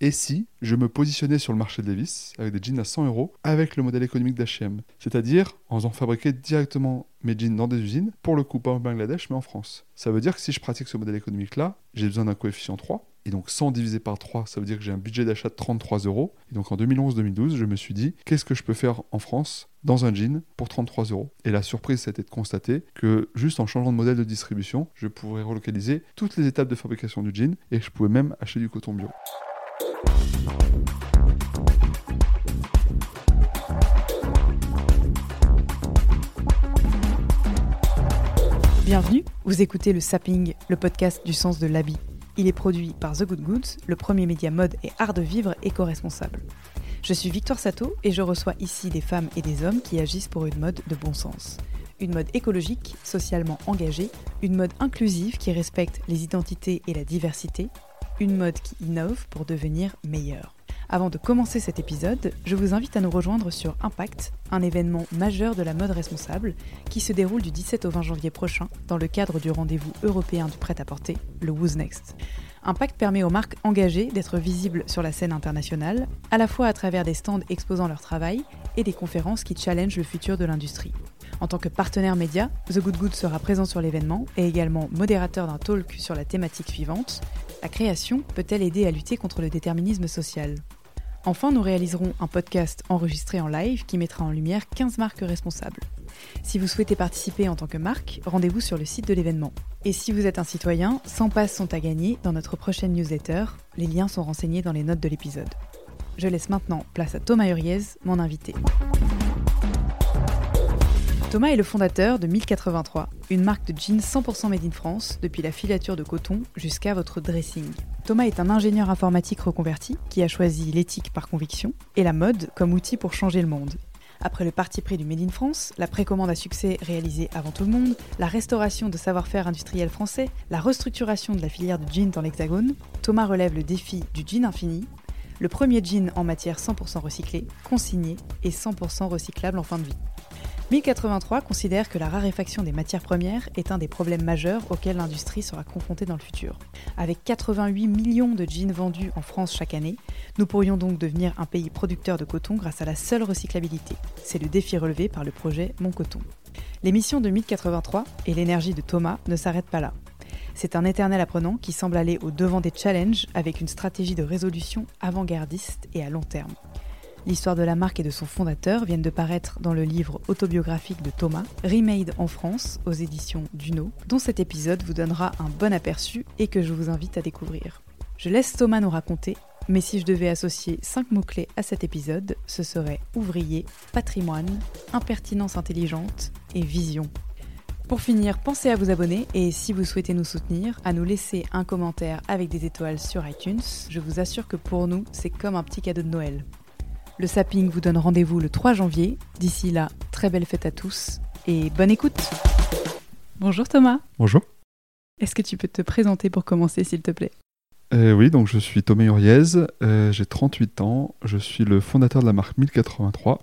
Et si je me positionnais sur le marché de Levis avec des jeans à 100 euros avec le modèle économique d'H&M C'est-à-dire en faisant fabriquer directement mes jeans dans des usines, pour le coup pas au Bangladesh mais en France. Ça veut dire que si je pratique ce modèle économique-là, j'ai besoin d'un coefficient 3. Et donc 100 divisé par 3, ça veut dire que j'ai un budget d'achat de 33 euros. Et donc en 2011-2012, je me suis dit, qu'est-ce que je peux faire en France dans un jean pour 33 euros? Et la surprise, c'était de constater que juste en changeant de modèle de distribution, je pourrais relocaliser toutes les étapes de fabrication du jean et je pouvais même acheter du coton bio. Bienvenue, vous écoutez le Sapping, le podcast du sens de l'habit. Il est produit par The Good Goods, le premier média mode et art de vivre éco-responsable. Je suis Victoire Sato et je reçois ici des femmes et des hommes qui agissent pour une mode de bon sens. Une mode écologique, socialement engagée, une mode inclusive qui respecte les identités et la diversité, une mode qui innove pour devenir meilleure. Avant de commencer cet épisode, je vous invite à nous rejoindre sur Impact, un événement majeur de la mode responsable qui se déroule du 17 au 20 janvier prochain dans le cadre du rendez-vous européen du prêt-à-porter, le Who's Next. Impact permet aux marques engagées d'être visibles sur la scène internationale, à la fois à travers des stands exposant leur travail et des conférences qui challengent le futur de l'industrie. En tant que partenaire média, The Good Good sera présent sur l'événement et également modérateur d'un talk sur la thématique suivante La création peut-elle aider à lutter contre le déterminisme social? Enfin, nous réaliserons un podcast enregistré en live qui mettra en lumière 15 marques responsables. Si vous souhaitez participer en tant que marque, rendez-vous sur le site de l'événement. Et si vous êtes un citoyen, 100 passes sont à gagner dans notre prochaine newsletter. Les liens sont renseignés dans les notes de l'épisode. Je laisse maintenant place à Thomas Uriez, mon invité. Thomas est le fondateur de 1083, une marque de jeans 100% made in France, depuis la filature de coton jusqu'à votre dressing. Thomas est un ingénieur informatique reconverti qui a choisi l'éthique par conviction et la mode comme outil pour changer le monde. Après le parti pris du Made in France, la précommande à succès réalisée avant tout le monde, la restauration de savoir-faire industriel français, la restructuration de la filière de jeans dans l'Hexagone, Thomas relève le défi du jean infini, le premier jean en matière 100% recyclée, consigné et 100% recyclable en fin de vie. 1083 considère que la raréfaction des matières premières est un des problèmes majeurs auxquels l'industrie sera confrontée dans le futur. Avec 88 millions de jeans vendus en France chaque année, nous pourrions donc devenir un pays producteur de coton grâce à la seule recyclabilité. C'est le défi relevé par le projet Mon Coton. L'émission de 1083 et l'énergie de Thomas ne s'arrêtent pas là. C'est un éternel apprenant qui semble aller au devant des challenges avec une stratégie de résolution avant-gardiste et à long terme. L'histoire de la marque et de son fondateur viennent de paraître dans le livre autobiographique de Thomas, Remade en France, aux éditions Duno, dont cet épisode vous donnera un bon aperçu et que je vous invite à découvrir. Je laisse Thomas nous raconter, mais si je devais associer 5 mots-clés à cet épisode, ce serait ouvrier, patrimoine, impertinence intelligente et vision. Pour finir, pensez à vous abonner et si vous souhaitez nous soutenir, à nous laisser un commentaire avec des étoiles sur iTunes. Je vous assure que pour nous, c'est comme un petit cadeau de Noël. Le Sapping vous donne rendez-vous le 3 janvier. D'ici là, très belle fête à tous et bonne écoute. Bonjour Thomas. Bonjour. Est-ce que tu peux te présenter pour commencer, s'il te plaît? Euh, oui, donc je suis Thomas Uriez, euh, j'ai 38 ans, je suis le fondateur de la marque 1083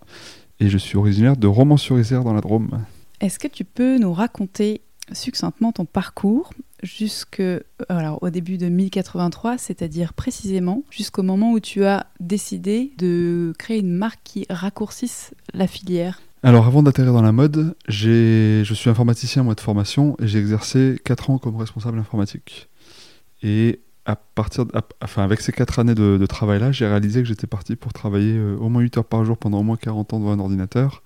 et je suis originaire de Romans-sur-Isère dans la Drôme. Est-ce que tu peux nous raconter succinctement ton parcours jusque alors, au début de 1083, c'est-à-dire précisément jusqu'au moment où tu as décidé de créer une marque qui raccourcisse la filière Alors avant d'atterrir dans la mode, je suis informaticien moi de formation et j'ai exercé 4 ans comme responsable informatique. Et à partir de- avec ces 4 années de, de travail-là, j'ai réalisé que j'étais parti pour travailler euh, au moins 8 heures par jour pendant au moins 40 ans devant un ordinateur.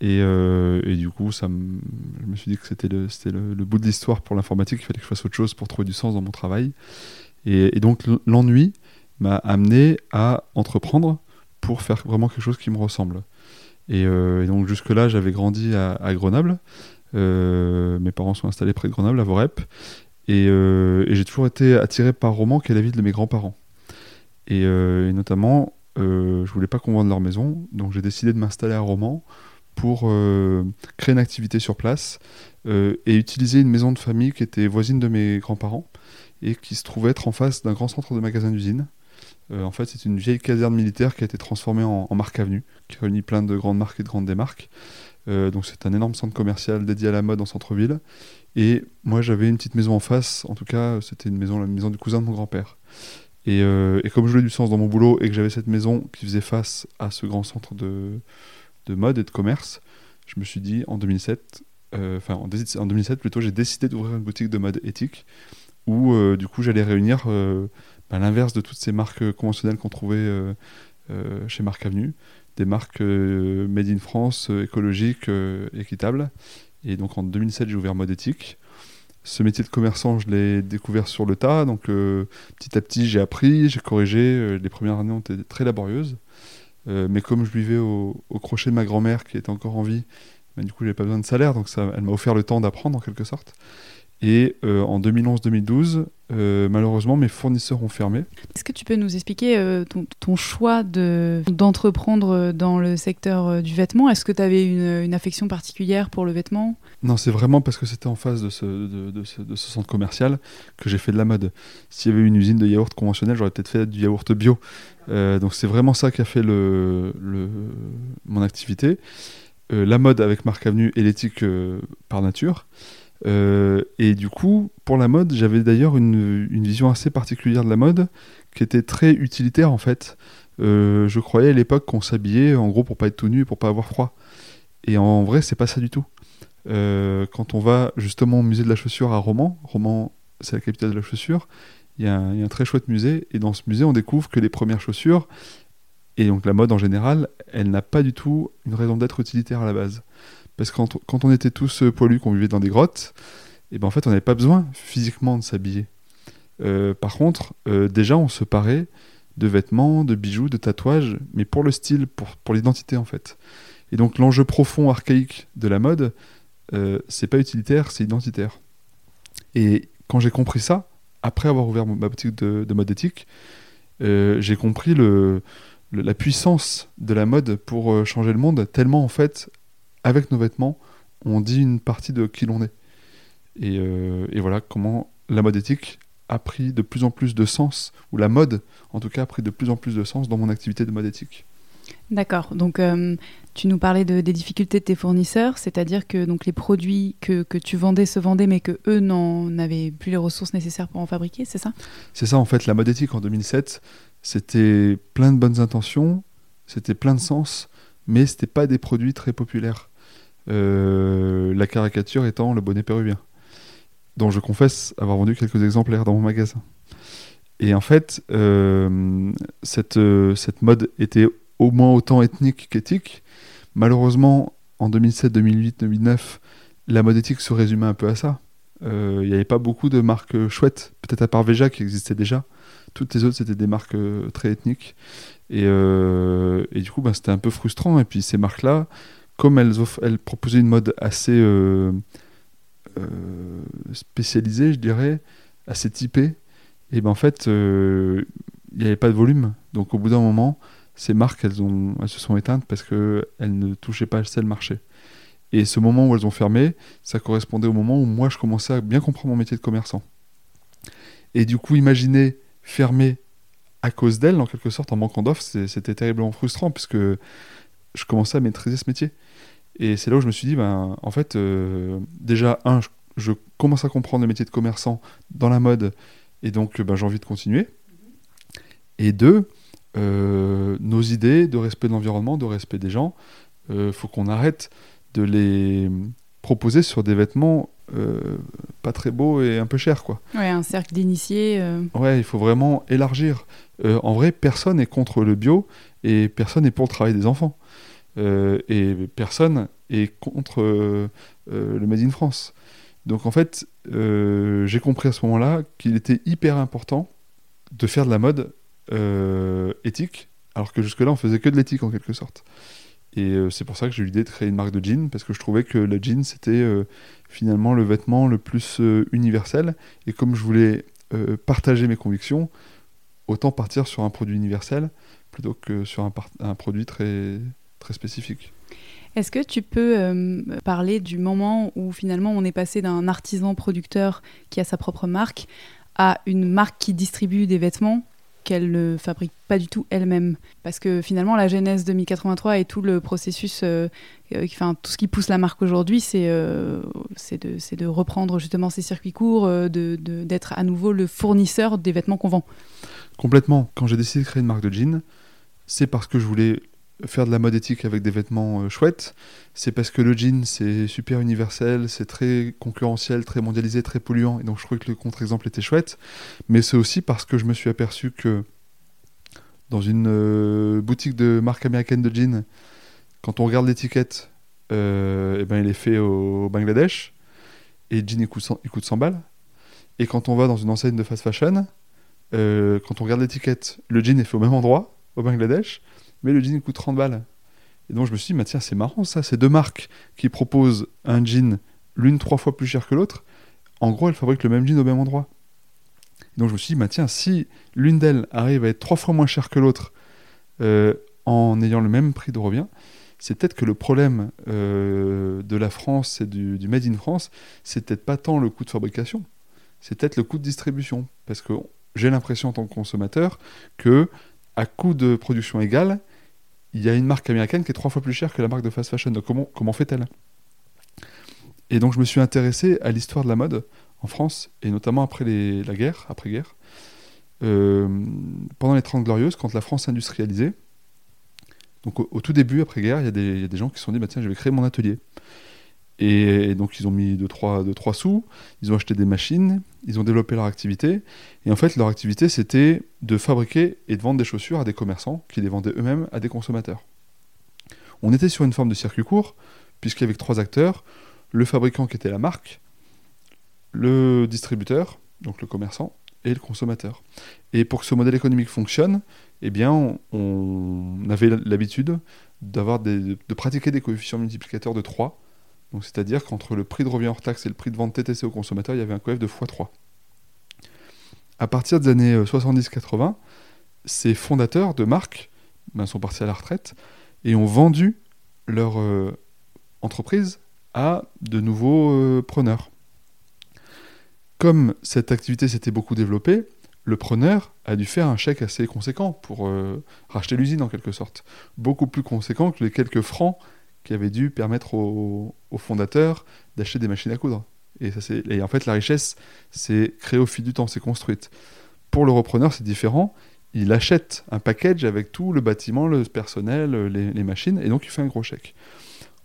Et, euh, et du coup, ça je me suis dit que c'était le, le, bout de l'histoire pour l'informatique, il fallait que je fasse autre chose pour trouver du sens dans mon travail. Et, donc l'ennui m'a amené à entreprendre pour faire vraiment quelque chose qui me ressemble. Et, euh, donc jusque-là, j'avais grandi à, Grenoble. Euh, mes parents sont installés près de Grenoble, à Vorep. Et, j'ai toujours été attiré par Romans, qui est la ville de mes grands-parents. Et, notamment, je voulais pas qu'on vende leur maison, donc j'ai décidé de m'installer à Romans pour euh, créer une activité sur place euh, et utiliser une maison de famille qui était voisine de mes grands-parents et qui se trouvait être en face d'un grand centre de magasin d'usine. Euh, en fait, c'est une vieille caserne militaire qui a été transformée en, en marque avenue, qui réunit plein de grandes marques et de grandes démarques. Donc c'est un énorme centre commercial dédié à la mode en centre-ville. Et moi, j'avais une petite maison en face. En tout cas, c'était une maison, la maison du cousin de mon grand-père. Et, et comme je voulais du sens dans mon boulot et que j'avais cette maison qui faisait face à ce grand centre de, de mode et de commerce, je me suis dit en 2007, euh, enfin en, dé- en 2007 plutôt, j'ai décidé d'ouvrir une boutique de mode éthique où euh, du coup j'allais réunir euh, bah, l'inverse de toutes ces marques conventionnelles qu'on trouvait chez Marc Avenue, des marques made in France, écologiques, équitables. Et donc en 2007 j'ai ouvert Mode Éthique. Ce métier de commerçant, je l'ai découvert sur le tas, donc petit à petit j'ai appris, j'ai corrigé. les premières années ont été très laborieuses. Euh, mais comme je vivais au, crochet de ma grand-mère qui était encore en vie, bah, du coup j'avais pas besoin de salaire, donc ça, elle m'a offert le temps d'apprendre en quelque sorte. Et euh, en 2011-2012, euh, malheureusement mes fournisseurs ont fermé. Est-ce que tu peux nous expliquer euh, ton, ton choix de- d'entreprendre dans le secteur du vêtement? Est-ce que tu avais une, une affection particulière pour le vêtement? Non, c'est vraiment parce que c'était en face de ce, de, de ce, de ce centre commercial que j'ai fait de la mode. S'il y avait une usine de yaourt conventionnelle, j'aurais peut-être fait du yaourt bio. Donc c'est vraiment ça qui a fait le, le- mon activité. La mode avec Marc Avenue et l'éthique par nature. Euh, et du coup, pour la mode, j'avais d'ailleurs une, vision assez particulière de la mode qui était très utilitaire en fait. Euh, je croyais à l'époque qu'on s'habillait en gros pour pas être tout nu et pour pas avoir froid. Et en vrai, c'est pas ça du tout. Euh, quand on va justement au musée de la chaussure à Romans, Romans c'est la capitale de la chaussure, il y, y a un très chouette musée, et dans ce musée on découvre que les premières chaussures, et donc la mode en général, elle n'a pas du tout une raison d'être utilitaire à la base. Parce que quand, on était tous euh, poilus, qu'on vivait dans des grottes, et ben en on n'avait pas besoin physiquement de s'habiller. Euh, par contre, euh, déjà on se parait de vêtements, de bijoux, de tatouages, mais pour le style, pour, pour l'identité en fait. Et donc l'enjeu profond, archaïque de la mode, euh, c'est pas utilitaire, c'est identitaire. Et quand j'ai compris ça, après avoir ouvert ma boutique de, de mode éthique, j'ai compris la puissance de la mode pour changer le monde, tellement en fait, avec nos vêtements, on dit une partie de qui l'on est. Et, euh, et voilà comment la mode éthique a pris de plus en plus de sens, ou la mode en tout cas a pris de plus en plus de sens dans mon activité de mode éthique. D'accord. Donc, euh, tu nous parlais de- des difficultés de tes fournisseurs, c'est-à-dire que donc, les produits que, que tu vendais se vendaient, mais que eux n'en avaient plus les ressources nécessaires pour en fabriquer, c'est ça? C'est ça en fait, la mode éthique en 2007, c'était plein de bonnes intentions, c'était plein de sens, mais c'était pas des produits très populaires. Euh, la caricature étant le bonnet péruvien, dont je confesse avoir vendu quelques exemplaires dans mon magasin. Et en fait, euh, cette, euh, cette mode était au moins autant ethnique qu'éthique. Malheureusement, en 2007, 2008, 2009, la mode éthique se résumait un peu à ça. Il n'y avait pas beaucoup de marques chouettes, peut-être à part Veja qui existait déjà. Toutes les autres, c'était des marques très ethniques. Et, et du coup, bah, c'était un peu frustrant. Et puis ces marques-là, comme elles, proposaient une mode assez euh, euh, spécialisée, je dirais, assez typée, et ben en fait, euh, il n'y avait pas de volume. Donc au bout d'un moment, ces marques, elles, se sont éteintes parce qu'elles ne touchaient pas assez le marché. Et ce moment où elles ont fermé, ça correspondait au moment où moi je commençais à bien comprendre mon métier de commerçant. Et du coup, imaginer fermer à cause d'elles, en quelque sorte, en manquant d'offres, c'était terriblement frustrant puisque je commençais à maîtriser ce métier. Et c'est là où je me suis dit, ben, en fait, euh, déjà, un, je, je commence à comprendre le métier de commerçant dans la mode et donc ben, j'ai envie de continuer. Et deux, euh, nos idées de respect de l'environnement, de respect des gens, il faut qu'on arrête de les proposer sur des vêtements euh, pas très beaux et un peu chers, quoi. Ouais, un cercle d'initiés. euh, Ouais, il faut vraiment élargir. Euh, en vrai, personne n'est contre le bio et personne n'est pour le travail des enfants. Euh, et personne est contre euh, euh, le Made in France. Donc en fait, j'ai compris à ce moment-là qu'il était hyper important de faire de la mode éthique, alors que jusque-là, on faisait que de l'éthique en quelque sorte. Et c'est pour ça que j'ai eu l'idée de créer une marque de jean, parce que je trouvais que le jean, c'était finalement le vêtement le plus universel. Et comme je voulais partager mes convictions, autant partir sur un produit universel plutôt que sur un produit très, très spécifique. Est-ce que tu peux euh, parler du moment où finalement on est passé d'un artisan producteur qui a sa propre marque à une marque qui distribue des vêtements qu'elle ne fabrique pas du tout elle-même? Parce que finalement la genèse de 1083 et tout le processus, euh, euh, enfin tout ce qui pousse la marque aujourd'hui, c'est de, reprendre justement ces circuits courts, de- de- d'être à nouveau le fournisseur des vêtements qu'on vend. Complètement. Quand j'ai décidé de créer une marque de jean, c'est parce que je voulais faire de la mode éthique avec des vêtements euh, chouettes. C'est parce que le jean, c'est super universel, c'est très concurrentiel, très mondialisé, très polluant. Et donc je trouvais que le contre-exemple était chouette. Mais c'est aussi parce que je me suis aperçu que dans une euh, boutique de marque américaine de jeans, quand on regarde l'étiquette, euh, eh ben, il est fait au Bangladesh. Et le jean, il coûte 100, il coûte 100 balles. Et quand on va dans une enseigne de fast fashion, euh, quand on regarde l'étiquette, le jean est fait au même endroit, au Bangladesh, mais le jean coûte 30 balles. Et donc je me suis dit, bah, tiens, c'est marrant ça, c'est deux marques qui proposent un jean l'une trois fois plus cher que l'autre. En gros, elles fabriquent le même jean au même endroit. Donc je me suis dit, bah, tiens, si l'une d'elles arrive à être trois fois moins chère que l'autre euh, en ayant le même prix de revient, c'est peut-être que le problème euh, de la France et du, Made in France, c'est peut-être pas tant le coût de fabrication, c'est peut-être le coût de distribution. Parce que j'ai l'impression en tant que consommateur que à coût de production égal, il y a une marque américaine qui est trois fois plus chère que la marque de fast fashion. Donc comment, comment fait-elle? Et donc je me suis intéressé à l'histoire de la mode en France, et notamment après la guerre, après-guerre. Euh, pendant les Trente Glorieuses, quand la France s'industrialisait, donc au, tout début, après-guerre, il y, a des- il y a des gens qui se sont dit, bah, tiens, je vais créer mon atelier. Et, donc ils ont mis 2-3 trois, deux, trois sous, ils ont acheté des machines, ils ont développé leur activité, et en fait, leur activité, c'était de fabriquer et de vendre des chaussures à des commerçants qui les vendaient eux-mêmes à des consommateurs. On était sur une forme de circuit court, que trois acteurs, le fabricant qui était la marque, le distributeur, donc le commerçant, et le consommateur. Et pour que ce modèle économique fonctionne, eh bien, on, avait l'habitude d'avoir de pratiquer des coefficients multiplicateurs de 3. C'est-à-dire qu'entre le prix de revient hors taxe et le prix de vente TTC au consommateur, il y avait un coef de x3. À partir des années euh, 70-80, ces fondateurs de marques ben, sont partis à la retraite et ont vendu leur euh, entreprise à de nouveaux euh, preneurs. Comme cette activité s'était beaucoup développée, le preneur a dû faire un chèque assez conséquent pour euh, racheter l'usine en quelque sorte. Beaucoup plus conséquent que les quelques francs qui avaient dû permettre aux, fondateurs d'acheter des machines à coudre. Et, ça, c'est- et en fait, la richesse s'est créée au fil du temps, s'est construite. Pour le repreneur, c'est différent. Il achète un package avec tout le bâtiment, le personnel, les, les machines, et donc il fait un gros chèque.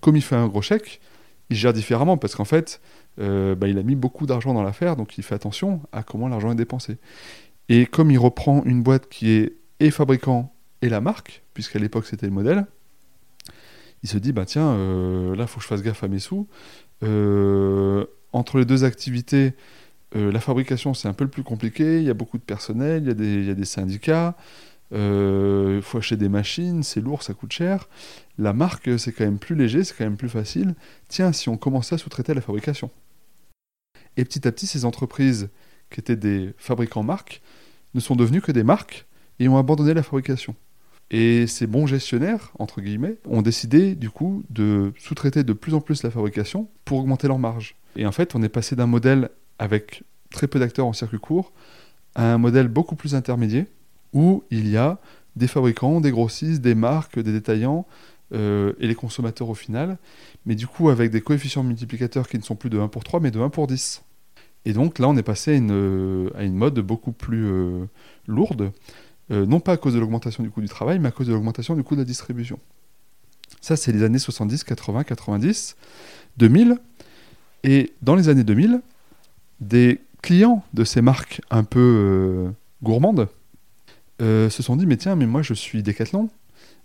Comme il fait un gros chèque, il gère différemment parce qu'en fait, euh, bah, il a mis beaucoup d'argent dans l'affaire, donc il fait attention à comment l'argent est dépensé. Et comme il reprend une boîte qui est et fabricant et la marque, puisqu'à l'époque c'était le modèle, il se dit bah tiens, euh, là faut que je fasse gaffe à mes sous. Euh, entre les deux activités, euh, la fabrication c'est un peu le plus compliqué, il y a beaucoup de personnel, il y a des, il y a des syndicats, euh, il faut acheter des machines, c'est lourd, ça coûte cher. La marque c'est quand même plus léger, c'est quand même plus facile. Tiens, si on commençait à sous-traiter la fabrication. Et petit à petit, ces entreprises qui étaient des fabricants marques ne sont devenues que des marques et ont abandonné la fabrication. Et ces bons gestionnaires, entre guillemets, ont décidé du coup de sous-traiter de plus en plus la fabrication pour augmenter leur marge. Et en fait, on est passé d'un modèle avec très peu d'acteurs en circuit court à un modèle beaucoup plus intermédiaire où il y a des fabricants, des grossistes, des marques, des détaillants euh, et les consommateurs au final, mais du coup avec des coefficients multiplicateurs qui ne sont plus de 1 pour 3 mais de 1 pour 10. Et donc là, on est passé à une, euh, mode beaucoup plus euh, lourde, euh, non pas à cause de l'augmentation du coût du travail, mais à cause de l'augmentation du coût de la distribution. Ça, c'est les années 70, 80, 90, 2000. Et dans les années 2000, des clients de ces marques un peu euh, gourmandes euh, se sont dit, mais tiens, mais moi je suis Decathlon,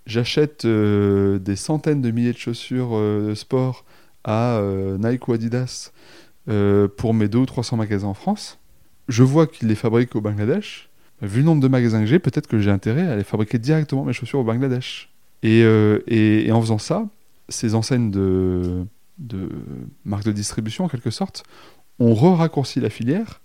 j'achète des centaines de milliers de chaussures sport à Nike ou Adidas pour mes 200 ou 300 magasins en France. Je vois qu'ils les fabriquent au Bangladesh. Vu le nombre de magasins que j'ai, peut-être que j'ai intérêt à aller fabriquer directement mes chaussures au Bangladesh. Et, euh, et en faisant ça, ces enseignes de, de marques de distribution, en quelque sorte, ont re-raccourci la filière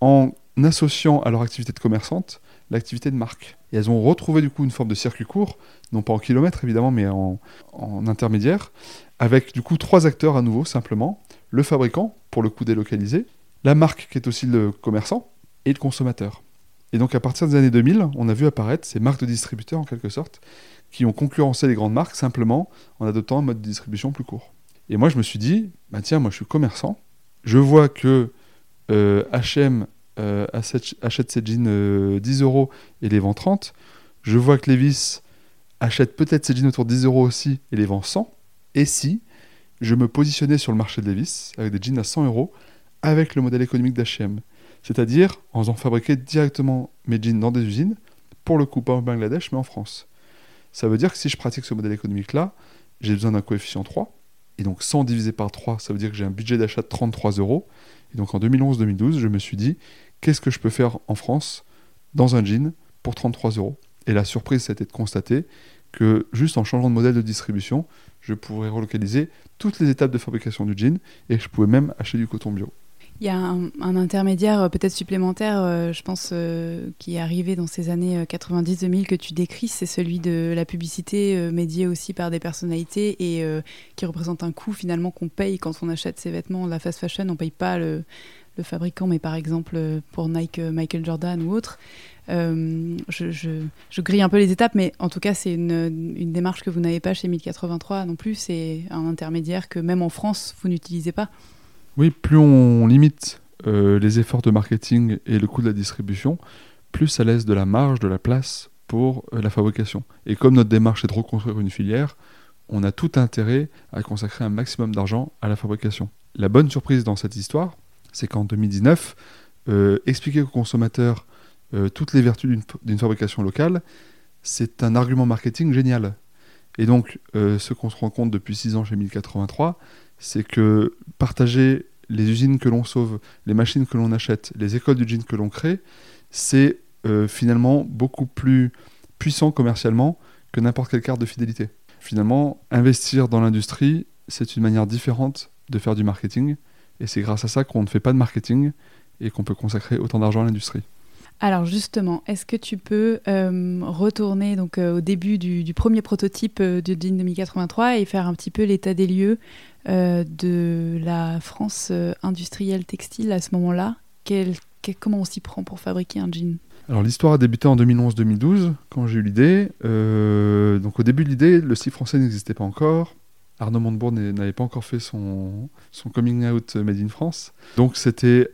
en associant à leur activité de commerçante l'activité de marque. Et elles ont retrouvé du coup une forme de circuit court, non pas en kilomètres évidemment, mais en, en intermédiaire, avec du coup trois acteurs à nouveau, simplement. Le fabricant, pour le coup délocalisé, la marque qui est aussi le commerçant, et le consommateur. Et donc à partir des années 2000, on a vu apparaître ces marques de distributeurs en quelque sorte, qui ont concurrencé les grandes marques simplement en adoptant un mode de distribution plus court. Et moi je me suis dit, bah tiens, moi je suis commerçant, je vois que H&M achète, achète ses jeans euh, 10 euros et les vend 30, je vois que Levis achète peut-être ses jeans autour de 10 euros aussi et les vend 100, et si je me positionnais sur le marché de Levis avec des jeans à 100 euros avec le modèle économique d'H&M c'est-à-dire en faisant fabriquer directement mes jeans dans des usines, pour le coup pas au Bangladesh, mais en France. Ça veut dire que si je pratique ce modèle économique-là, j'ai besoin d'un coefficient 3, et donc 100 divisé par 3, ça veut dire que j'ai un budget d'achat de 33 euros. Et donc en 2011-2012, je me suis dit, qu'est-ce que je peux faire en France dans un jean pour 33 euros? Et la surprise, c'était de constater que juste en changeant de modèle de distribution, je pourrais relocaliser toutes les étapes de fabrication du jean et que je pouvais même acheter du coton bio. Il y a un, intermédiaire euh, peut-être supplémentaire, euh, je pense, euh, qui est arrivé dans ces années euh, 90-2000 que tu décris, c'est celui de la publicité euh, médiée aussi par des personnalités et qui représente un coût finalement qu'on paye quand on achète ses vêtements. La fast fashion, on paye pas le, fabricant, mais par exemple pour Nike, Michael Jordan ou autre. Je, grille un peu les étapes, mais en tout cas, c'est une démarche que vous n'avez pas chez 1083 non plus. C'est un intermédiaire que même en France, vous n'utilisez pas. Oui, plus on limite euh, les efforts de marketing et le coût de la distribution, plus ça laisse de la marge, de la place pour euh, la fabrication. Et comme notre démarche est de reconstruire une filière, on a tout intérêt à consacrer un maximum d'argent à la fabrication. La bonne surprise dans cette histoire, c'est qu'en 2019, euh, expliquer aux consommateurs toutes les vertus d'une- fabrication locale, c'est un argument marketing génial. Et donc, ce qu'on se rend compte depuis 6 ans chez 1083, c'est que partager les usines que l'on sauve, les machines que l'on achète, les écoles du jean que l'on crée, c'est euh, finalement beaucoup plus puissant commercialement que n'importe quelle carte de fidélité. Finalement, investir dans l'industrie, c'est une manière différente de faire du marketing, et c'est grâce à ça qu'on ne fait pas de marketing et qu'on peut consacrer autant d'argent à l'industrie. Alors justement, est-ce que tu peux euh, retourner donc euh, au début du, premier prototype euh, du jean 2083 et faire un petit peu l'état des lieux euh, de la France industrielle textile à ce moment-là? Comment on s'y prend pour fabriquer un jean? Alors l'histoire a débuté en 2011-2012 quand j'ai eu l'idée. Donc au début de l'idée, le style français n'existait pas encore. Arnaud Montebourg n'avait pas encore fait son, son coming out made in France. Donc c'était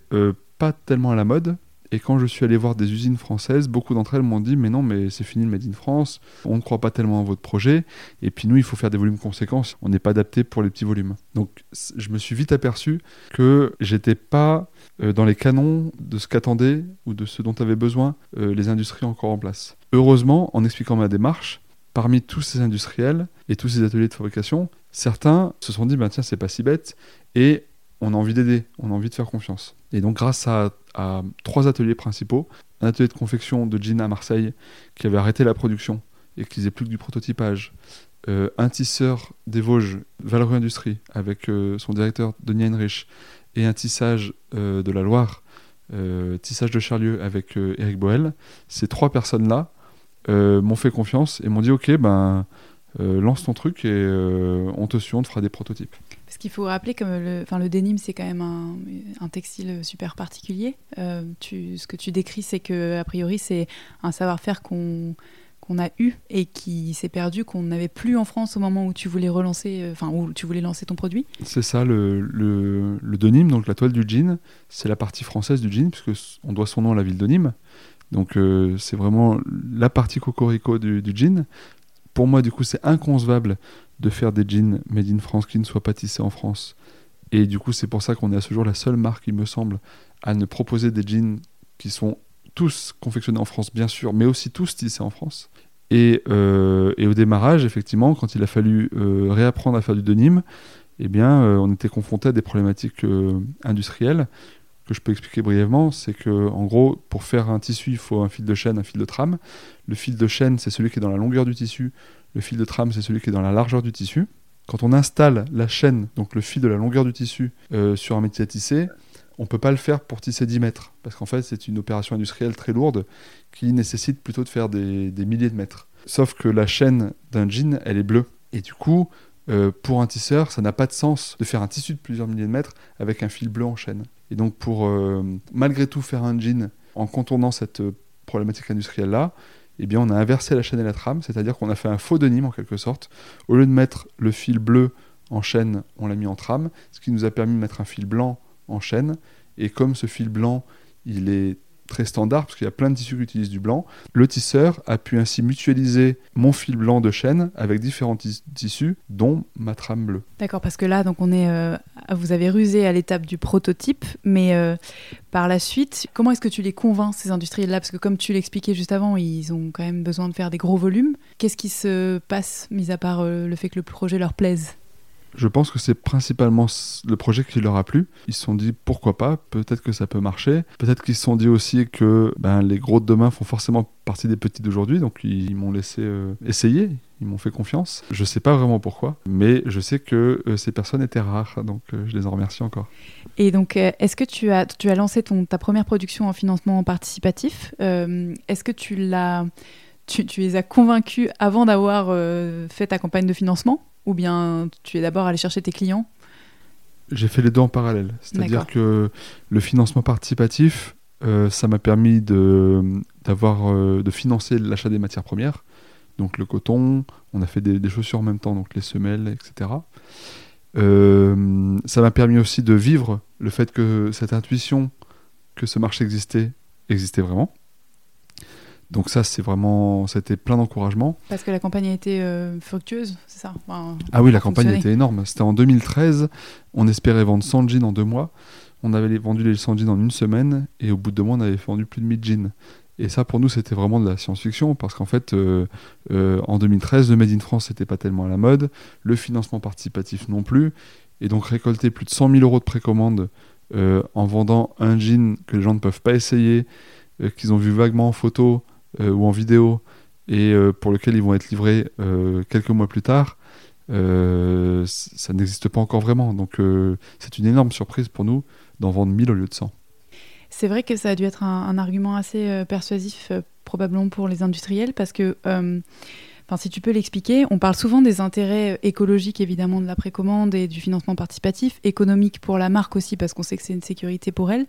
pas tellement à la mode. Et quand je suis allé voir des usines françaises, beaucoup d'entre elles m'ont dit mais non mais c'est fini le made in France, on ne croit pas tellement à votre projet. Et puis nous il faut faire des volumes conséquents, on n'est pas adapté pour les petits volumes. Donc je me suis vite aperçu que j'étais pas euh, dans les canons de ce qu'attendaient ou de ce dont avaient besoin euh, les industries encore en place. Heureusement, en expliquant ma démarche, parmi tous ces industriels et tous ces ateliers de fabrication, certains se sont dit, ben tiens, c'est pas si bête, et on a envie d'aider, on a envie de faire confiance. Et donc grâce à, trois ateliers principaux, un atelier de confection de jeans à Marseille qui avait arrêté la production et qui faisait plus que du prototypage, euh, un tisseur des Vosges, Valerie Industrie, avec euh, son directeur Denis Heinrich, et un tissage euh, de la Loire, tissage de Charlieu avec Eric Boel. Ces trois personnes-là m'ont fait confiance et m'ont dit ok ben lance ton truc et on te suit, on te fera des prototypes. Parce qu'il faut rappeler que le, le denim, c'est quand même un, textile super particulier. Euh, ce que tu décris, c'est que a priori, c'est un savoir-faire qu'on a eu et qui s'est perdu, qu'on n'avait plus en France au moment où tu voulais relancer, euh, enfin où tu voulais lancer ton produit. C'est ça le, le, donc la toile du jean, c'est la partie française du jean puisque on doit son nom à la ville de Nîmes. Donc euh, c'est vraiment la partie cocorico du jean. Pour moi, du coup, c'est inconcevable de faire des jeans made in France qui ne soient pas tissés en France. Et du coup, c'est pour ça qu'on est à ce jour la seule marque, il me semble, à ne proposer des jeans qui sont tous confectionnés en France, bien sûr, mais aussi tous tissés en France. Et, euh, au démarrage, effectivement, quand il a fallu euh, réapprendre à faire du denim, eh bien, euh, on était confronté à des problématiques industrielles que je peux expliquer brièvement, c'est que en gros, pour faire un tissu, il faut un fil de chaîne, un fil de trame. Le fil de chaîne, c'est celui qui est dans la longueur du tissu. Le fil de trame, c'est celui qui est dans la largeur du tissu. Quand on installe la chaîne, donc le fil de la longueur du tissu, euh, sur un métier à tisser, on ne peut pas le faire pour tisser 10 mètres, parce qu'en fait c'est une opération industrielle très lourde qui nécessite plutôt de faire des, milliers de mètres. Sauf que la chaîne d'un jean, elle est bleue. Et du coup, euh, pour un tisseur, ça n'a pas de sens de faire un tissu de plusieurs milliers de mètres avec un fil bleu en chaîne. Et donc pour euh, malgré tout faire un jean en contournant cette euh, problématique industrielle-là, eh bien on a inversé la chaîne et la trame, c'est-à-dire qu'on a fait un faux de Nîmes en quelque sorte. Au lieu de mettre le fil bleu en chaîne, on l'a mis en trame, ce qui nous a permis de mettre un fil blanc en chaîne. Et comme ce fil blanc, il est très standard, parce qu'il y a plein de tissus qui utilisent du blanc, le tisseur a pu ainsi mutualiser mon fil blanc de chaîne avec différents tissus, dont ma trame bleue. D'accord, parce que là, donc on est, euh, vous avez rusé à l'étape du prototype, mais euh, par la suite, comment est-ce que tu les convaincs, ces industriels-là Parce que comme tu l'expliquais juste avant, ils ont quand même besoin de faire des gros volumes. Qu'est-ce qui se passe, mis à part euh, le fait que le projet leur plaise? Je pense que c'est principalement le projet qui leur a plu. Ils se sont dit pourquoi pas, peut-être que ça peut marcher. Peut-être qu'ils se sont dit aussi que ben, les gros de demain font forcément partie des petits d'aujourd'hui, donc ils, m'ont laissé euh, essayer, ils m'ont fait confiance. Je sais pas vraiment pourquoi, mais je sais que euh, ces personnes étaient rares, donc euh, je les en remercie encore. Et donc, est-ce que tu as, tu as lancé ton, ta première production en financement participatif Est-ce que tu l'as, tu, tu, les as convaincus avant d'avoir fait ta campagne de financement? Ou bien tu es d'abord allé chercher tes clients? J'ai fait les deux en parallèle. C'est-à-dire que le financement participatif, euh, ça m'a permis de, d'avoir, euh, de financer l'achat des matières premières. Donc le coton, on a fait des, chaussures en même temps, donc les semelles, etc. Euh, ça m'a permis aussi de vivre le fait que cette intuition que ce marché existait, existait vraiment. Donc ça, c'est vraiment, c'était plein d'encouragement. Parce que la campagne a été euh, fructueuse, c'est ça? Ah oui, la campagne a été énorme. C'était en 2013. On espérait vendre 100 jeans en deux mois. On avait vendu les 100 jeans en une semaine. Et au bout de deux mois, on avait vendu plus de 1000 jeans. Et ça, pour nous, c'était vraiment de la science-fiction. Parce qu'en fait, euh, euh, en 2013, le Made in France, n'était pas tellement à la mode. Le financement participatif non plus. Et donc, récolter plus de 100 000 euros de précommande en vendant un jean que les gens ne peuvent pas essayer, qu'ils ont vu vaguement en photo ou en vidéo et euh, pour lequel ils vont être livrés euh, quelques mois plus tard, ça n'existe pas encore vraiment. Donc c'est une énorme surprise pour nous d'en vendre 1000 au lieu de 100. C'est vrai que ça a dû être un argument assez persuasif, probablement pour les industriels, parce que Enfin, si tu peux l'expliquer, on parle souvent des intérêts écologiques évidemment de la précommande et du financement participatif, économique pour la marque aussi parce qu'on sait que c'est une sécurité pour elle,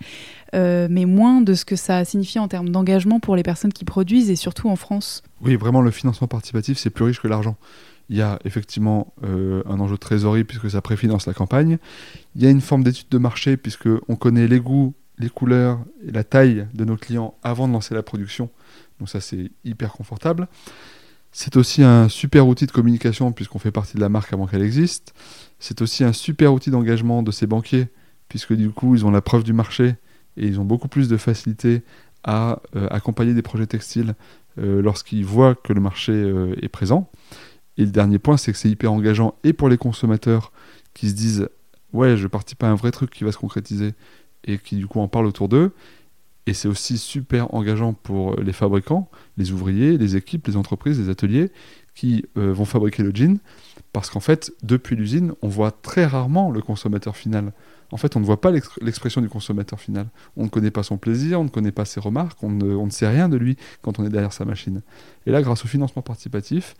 euh, mais moins de ce que ça signifie en termes d'engagement pour les personnes qui produisent et surtout en France. Oui, vraiment, le financement participatif, c'est plus riche que l'argent. Il y a effectivement euh, un enjeu de trésorerie puisque ça préfinance la campagne. Il y a une forme d'étude de marché puisque on connaît les goûts, les couleurs et la taille de nos clients avant de lancer la production. Donc ça, c'est hyper confortable. C'est aussi un super outil de communication puisqu'on fait partie de la marque avant qu'elle existe. C'est aussi un super outil d'engagement de ces banquiers puisque du coup ils ont la preuve du marché et ils ont beaucoup plus de facilité à euh, accompagner des projets textiles euh, lorsqu'ils voient que le marché euh, est présent. Et le dernier point, c'est que c'est hyper engageant et pour les consommateurs qui se disent ouais, je participe à un vrai truc qui va se concrétiser et qui du coup en parlent autour d'eux, et c'est aussi super engageant pour les fabricants, les ouvriers, les équipes, les entreprises, les ateliers qui euh, vont fabriquer le jean. Parce qu'en fait, depuis l'usine, on voit très rarement le consommateur final. En fait, on ne voit pas l'expression du consommateur final. On ne connaît pas son plaisir, on ne connaît pas ses remarques, on ne, on ne sait rien de lui quand on est derrière sa machine. Et là, grâce au financement participatif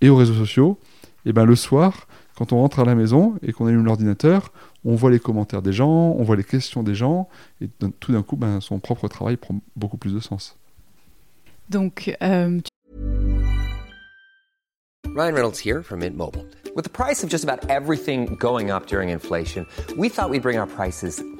et aux réseaux sociaux, et eh ben, le soir, quand on rentre à la maison et qu'on allume l'ordinateur, on voit les commentaires des gens, on voit les questions des gens, et tout d'un coup, ben, son propre travail prend beaucoup plus de sens. Donc, euh, Ryan Reynolds here from Mint Mobile. With the price of just about everything going up during inflation, we thought we'd bring our prices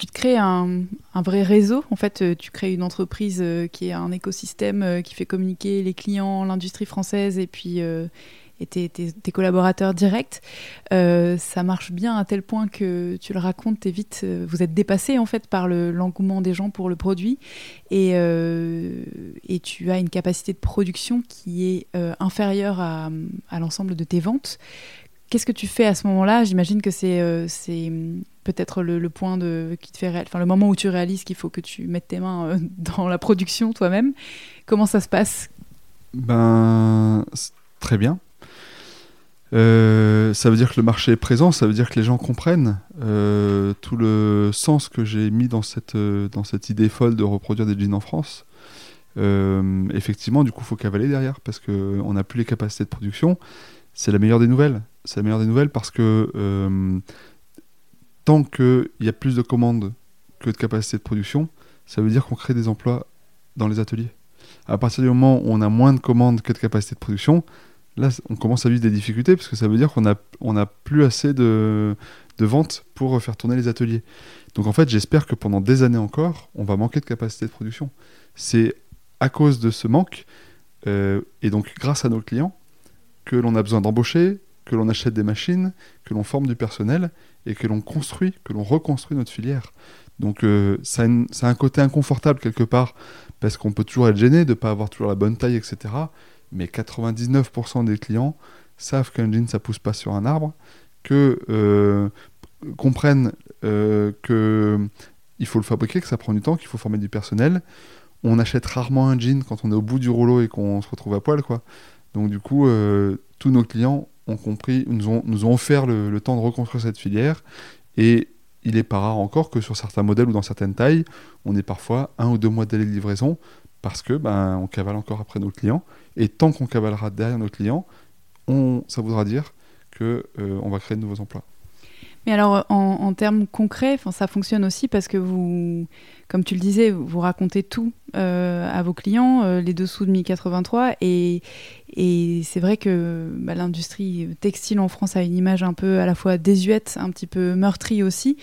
tu te crées un, un, vrai réseau. En fait, euh, tu crées une entreprise euh, qui est un écosystème euh, qui fait communiquer les clients, l'industrie française et puis et tes, tes, tes, collaborateurs directs. ça marche bien à tel point que tu le racontes, es vite, vous êtes dépassé en fait par l'engouement des gens pour le produit et, et tu as une capacité de production qui est inférieure à, à l'ensemble de tes ventes. Qu'est-ce que tu fais à ce moment-là? J'imagine que c'est peut-être le, point de, qui te fait le moment où tu réalises qu'il faut que tu mettes tes mains euh, dans la production toi-même. Comment ça se passe? Ben très bien. Euh, ça veut dire que le marché est présent, ça veut dire que les gens comprennent euh, tout le sens que j'ai mis dans cette, dans cette idée folle de reproduire des jeans en France. effectivement, du coup, il faut cavaler derrière parce qu'on n'a plus les capacités de production. C'est la meilleure des nouvelles. C'est la meilleure des nouvelles parce que tant qu'il y a plus de commandes que de capacité de production, ça veut dire qu'on crée des emplois dans les ateliers. À partir du moment où on a moins de commandes que de capacité de production, là, on commence à vivre des difficultés parce que ça veut dire qu'on n'a on a plus assez de, de ventes pour faire tourner les ateliers. Donc en fait, j'espère que pendant des années encore, on va manquer de capacité de production. C'est à cause de ce manque, euh, et donc grâce à nos clients, que l'on a besoin d'embaucher, que l'on achète des machines, que l'on forme du personnel, et que l'on construit, que l'on reconstruit notre filière. Donc euh, ça, a un côté inconfortable quelque part, parce qu'on peut toujours être gêné de ne pas avoir toujours la bonne taille, etc. Mais 99% des clients savent qu'un jean, ça pousse pas sur un arbre, que euh, comprennent euh, qu'il faut le fabriquer, que ça prend du temps, qu'il faut former du personnel. On achète rarement un jean quand on est au bout du rouleau et qu'on se retrouve à poil, quoi. Donc du coup, euh, tous nos clients ont compris, nous ont, offert le, temps de reconstruire cette filière. Et il est pas rare encore que sur certains modèles ou dans certaines tailles, on ait parfois un ou deux mois de délai de livraison parce que ben, on cavale encore après nos clients. Et tant qu'on cavalera derrière nos clients, on, ça voudra dire qu'on euh, va créer de nouveaux emplois. Mais alors, en, termes concrets, ça fonctionne aussi parce que vous, comme tu le disais, vous racontez tout euh, à vos clients, euh, les dessous de 1083. Et, et c'est vrai que bah, l'industrie textile en France a une image un peu à la fois désuète, un petit peu meurtrie aussi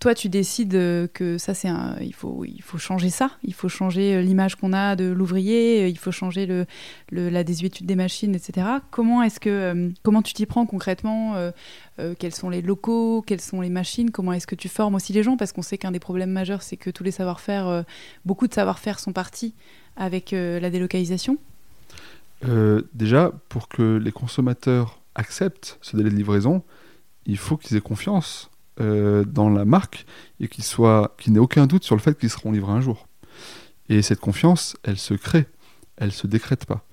toi, tu décides euh, que ça, c'est un, il faut, il faut changer ça. Il faut changer euh, l'image qu'on a de l'ouvrier. Euh, il faut changer le, la désuétude des machines, etc. Comment est-ce que, comment tu t'y prends concrètement Quels sont les locaux Quelles sont les machines Comment est-ce que tu formes aussi les gens? Parce qu'on sait qu'un des problèmes majeurs, c'est que tous les savoir-faire, beaucoup de savoir-faire sont partis avec la délocalisation. déjà, pour que les consommateurs acceptent ce délai de livraison, il faut qu'ils aient confiance euh, dans la marque et qu'il soit, qu'il n'ait aucun doute sur le fait qu'ils seront livrés un jour. Et cette confiance, elle se crée, elle se décrète pas.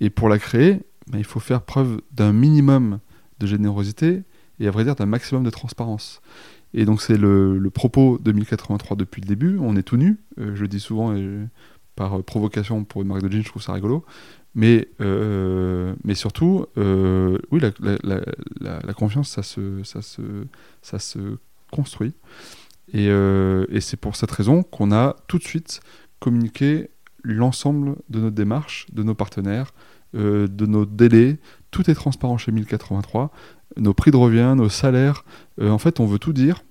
Et pour la créer, ben, il faut faire preuve d'un minimum de générosité et à vrai dire d'un maximum de transparence. Et donc c'est le, propos de 1083 depuis le début. On est tout nu, euh, je le dis souvent et, par provocation pour une marque de jeans, je trouve ça rigolo. Mais, euh, mais surtout, euh, oui, la, confiance, ça se, ça se, ça se construit. Et, euh, et c'est pour cette raison qu'on a tout de suite communiqué l'ensemble de notre démarche, de nos partenaires, de nos délais. Tout est transparent chez 1083. Nos prix de revient, nos salaires. en fait, on veut tout dire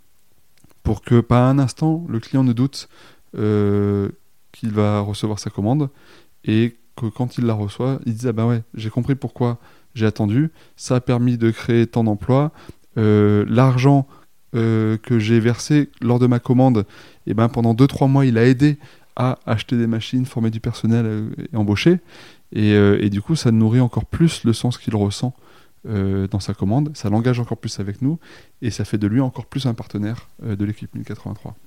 pour que, pas un instant, le client ne doute qu'il va recevoir sa commande et quand il la reçoit, il dit Ah ben ouais, j'ai compris pourquoi j'ai attendu, ça a permis de créer tant d'emplois, euh, l'argent euh, que j'ai versé lors de ma commande, et eh ben pendant 2-3 mois, il a aidé à acheter des machines, former du personnel euh, et embaucher. Et, et, du coup, ça nourrit encore plus le sens qu'il ressent dans sa commande, ça l'engage encore plus avec nous, et ça fait de lui encore plus un partenaire de l'équipe 1083.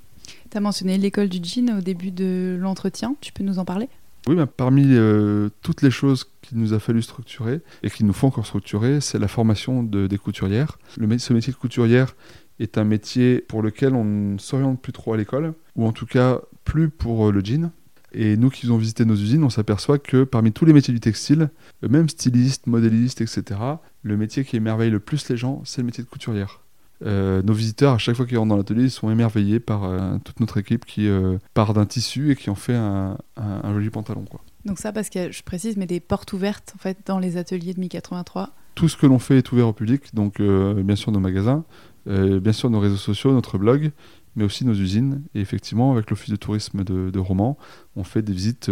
Tu as mentionné l'école du jean au début de l'entretien, tu peux nous en parler? Oui, bah, parmi euh, toutes les choses qu'il nous a fallu structurer et qu'il nous faut encore structurer, c'est la formation de, des couturières. Ce métier de couturière est un métier pour lequel on ne s'oriente plus trop à l'école, ou en tout cas plus pour euh, le jean. Et nous qui avons visité nos usines, on s'aperçoit que parmi tous les métiers du textile, même styliste, modéliste, etc., le métier qui émerveille le plus les gens, c'est le métier de couturière. Euh, nos visiteurs, à chaque fois qu'ils rentrent dans l'atelier, sont émerveillés par euh, toute notre équipe qui euh, part d'un tissu et qui en fait un, joli pantalon. Quoi. Donc ça, parce que je précise, mais des portes ouvertes en fait dans les ateliers de 1083. Tout ce que l'on fait est ouvert au public, donc bien sûr nos magasins, bien sûr nos réseaux sociaux, notre blog, mais aussi nos usines. Et effectivement, avec l'Office de tourisme de, de Romans, on fait des visites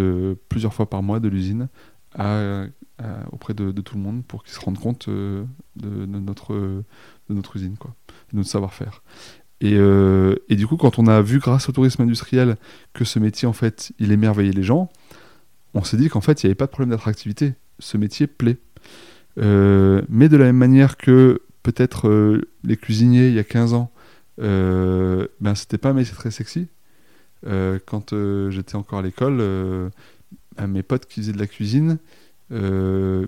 plusieurs fois par mois de l'usine auprès de, tout le monde pour qu'ils se rendent compte euh, de, notre, usine, quoi, de notre savoir-faire. Et, euh, et du coup, quand on a vu grâce au tourisme industriel que ce métier, en fait, il émerveillait les gens, on s'est dit qu'en fait, il n'y avait pas de problème d'attractivité. Ce métier plaît. Euh, mais de la même manière que peut-être les cuisiniers il y a 15 ans, ben c'était pas un métier très sexy. Quand j'étais encore à l'école, mes potes qui faisaient de la cuisine, euh,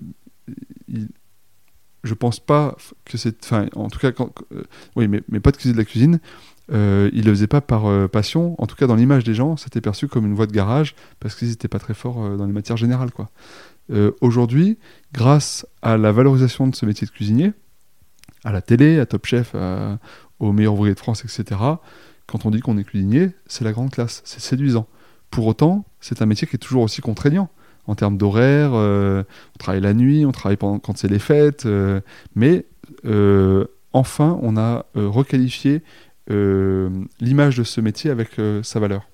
ils- je pense pas que c'est. En tout cas, quand, euh, oui, mes, mes potes qui faisaient de la cuisine, euh, ils le faisaient pas par euh, passion. En tout cas, dans l'image des gens, c'était perçu comme une voie de garage parce qu'ils n'étaient pas très forts euh, dans les matières générales, Aujourd'hui, grâce à la valorisation de ce métier de cuisinier, à la télé, à Top Chef, aux meilleurs ouvriers de France, etc., quand on dit qu'on est cuisinier, c'est la grande classe, c'est séduisant. Pour autant, c'est un métier qui est toujours aussi contraignant en termes d'horaire. euh, on travaille la nuit, on travaille quand c'est les fêtes, euh, mais euh, enfin, on a requalifié l'image de ce métier avec sa valeur.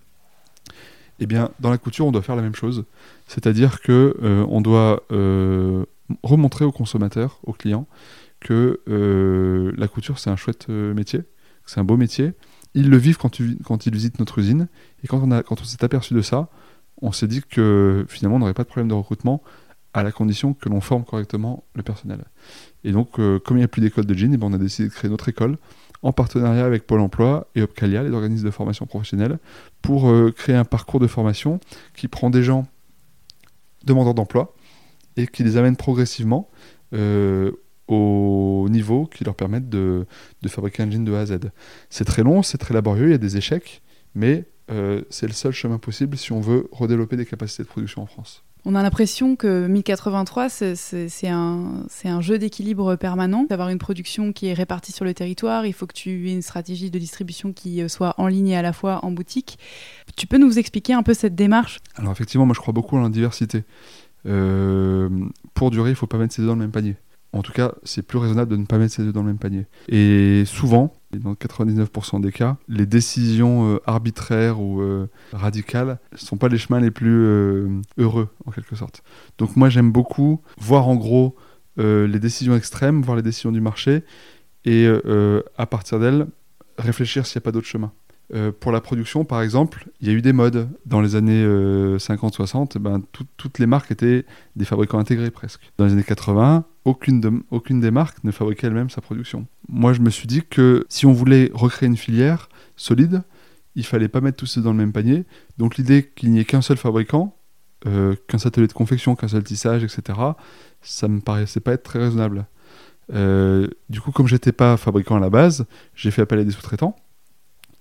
Eh bien, dans la couture, on doit faire la même chose. C'est-à-dire que on doit remontrer aux consommateurs, aux clients, que la couture, c'est un chouette métier, que c'est un beau métier. Ils le vivent quand, ils visitent notre usine. Et quand on, a- quand on s'est aperçu de ça, on s'est dit que finalement, on n'aurait pas de problème de recrutement à la condition que l'on forme correctement le personnel. Et donc, euh, comme il n'y a plus d'école de jean, eh ben, on a décidé de créer notre école en partenariat avec Pôle emploi et Opcalia, les organismes de formation professionnelle, pour euh, créer un parcours de formation qui prend des gens demandeurs d'emploi et qui les amène progressivement euh, au niveau qui leur permettent de, de fabriquer un jean de A à Z. C'est très long, c'est très laborieux, il y a des échecs, mais euh, c'est le seul chemin possible si on veut redévelopper des capacités de production en France. On a l'impression que 1083, c'est- un, un jeu d'équilibre permanent. D'avoir une production qui est répartie sur le territoire, il faut que tu aies une stratégie de distribution qui euh, soit en ligne et à la fois en boutique. Tu peux nous expliquer un peu cette démarche? Alors effectivement, moi je crois beaucoup à la diversité. Euh, pour durer, il ne faut pas mettre ses œufs dans le même panier. En tout cas, c'est plus raisonnable de ne pas mettre ses œufs dans le même panier. Et souvent, dans 99% des cas, les décisions euh, arbitraires ou euh, radicales ne sont pas les chemins les plus euh, heureux, en quelque sorte. Donc moi, j'aime beaucoup voir en gros les décisions extrêmes, voir les décisions du marché, et à partir d'elles, réfléchir s'il n'y a pas d'autre chemin. Pour la production, par exemple, il y a eu des modes. Dans les années euh, 50-60, ben, tout- toutes les marques étaient des fabricants intégrés presque. Dans les années 80, aucune, de- aucune des marques ne fabriquait elle-même sa production. Moi, je me suis dit que si on voulait recréer une filière solide, il fallait pas mettre tous ces dans le même panier. Donc l'idée qu'il n'y ait qu'un seul fabricant, euh, qu'un seul de confection, qu'un seul tissage, etc., ça me paraissait pas être très raisonnable. Euh, du coup, comme j'étais pas fabricant à la base, j'ai fait appel à des sous-traitants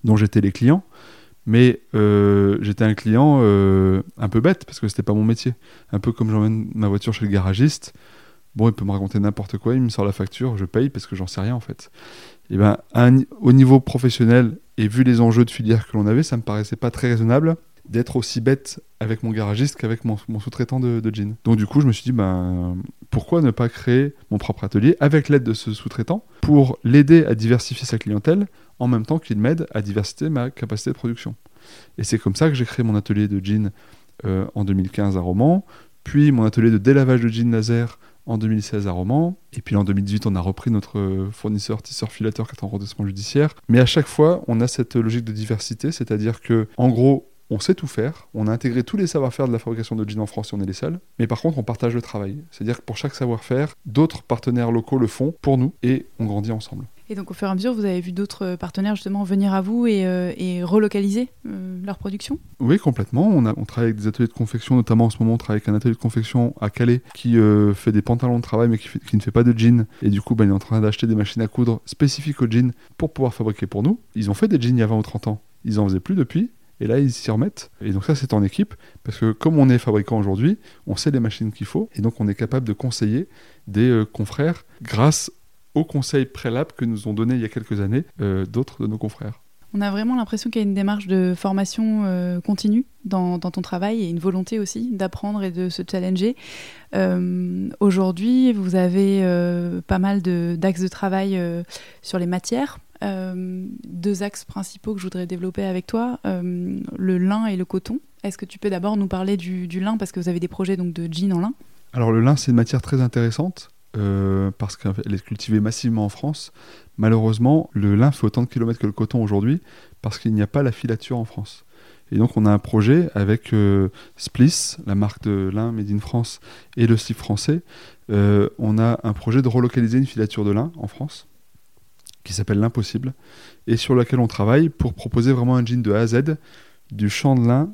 dont j'étais les clients. Mais euh, j'étais un client un peu bête parce que c'était pas mon métier. Un peu comme j'emmène ma voiture chez le garagiste. Bon, il peut me raconter n'importe quoi, il me sort la facture, je paye parce que j'en sais rien en fait. Et ben, un ni- au niveau professionnel et vu les enjeux de filière que l'on avait, ça me paraissait pas très raisonnable d'être aussi bête avec mon garagiste qu'avec mon, sous-traitant de, de jean. Donc du coup, je me suis dit, ben, pourquoi ne pas créer mon propre atelier avec l'aide de ce sous-traitant pour l'aider à diversifier sa clientèle en même temps qu'il m'aide à diversifier ma capacité de production. Et c'est comme ça que j'ai créé mon atelier de jean euh, en 2015 à Romans, puis mon atelier de délavage de jean laser en 2016 à Romans, et puis en 2018 on a repris notre fournisseur tisseur filateur qui est en redressement judiciaire. Mais à chaque fois on a cette logique de diversité, c'est-à-dire que en gros on sait tout faire, on a intégré tous les savoir-faire de la fabrication de jeans en France et on est les seuls, mais par contre on partage le travail. C'est-à-dire que pour chaque savoir-faire, d'autres partenaires locaux le font pour nous et on grandit ensemble. Et donc au fur et à mesure, vous avez vu d'autres partenaires justement venir à vous et, euh, relocaliser euh, leur production? Oui, complètement. On, travaille avec des ateliers de confection, notamment en ce moment, on travaille avec un atelier de confection à Calais qui euh, fait des pantalons de travail mais qui, ne fait pas de jeans. Et du coup, ben, il est en train d'acheter des machines à coudre spécifiques aux jeans pour pouvoir fabriquer pour nous. Ils ont fait des jeans il y a 20 ou 30 ans. Ils en faisaient plus depuis. Et là, ils s'y remettent. Et donc ça, c'est en équipe. Parce que comme on est fabricant aujourd'hui, on sait les machines qu'il faut. Et donc, on est capable de conseiller des euh, confrères grâce aux conseils préalables que nous ont donnés il y a quelques années euh, d'autres de nos confrères. On a vraiment l'impression qu'il y a une démarche de formation euh, continue dans, dans ton travail et une volonté aussi d'apprendre et de se challenger. Euh, Aujourd'hui, vous avez pas mal d'axes de, travail sur les matières. Deux axes principaux que je voudrais développer avec toi, le lin et le coton. Est-ce que tu peux d'abord nous parler du, lin parce que vous avez des projets donc de jeans en lin? Alors le lin c'est une matière très intéressante euh, parce qu'elle est cultivée massivement en France. Malheureusement le lin fait autant de kilomètres que le coton aujourd'hui parce qu'il n'y a pas la filature en France. Et donc on a un projet avec Spliss, la marque de lin Made in France, et le slip français. on a un projet de relocaliser une filature de lin en France qui s'appelle L'Impossible, et sur laquelle on travaille pour proposer vraiment un jean de A à Z, du champ de lin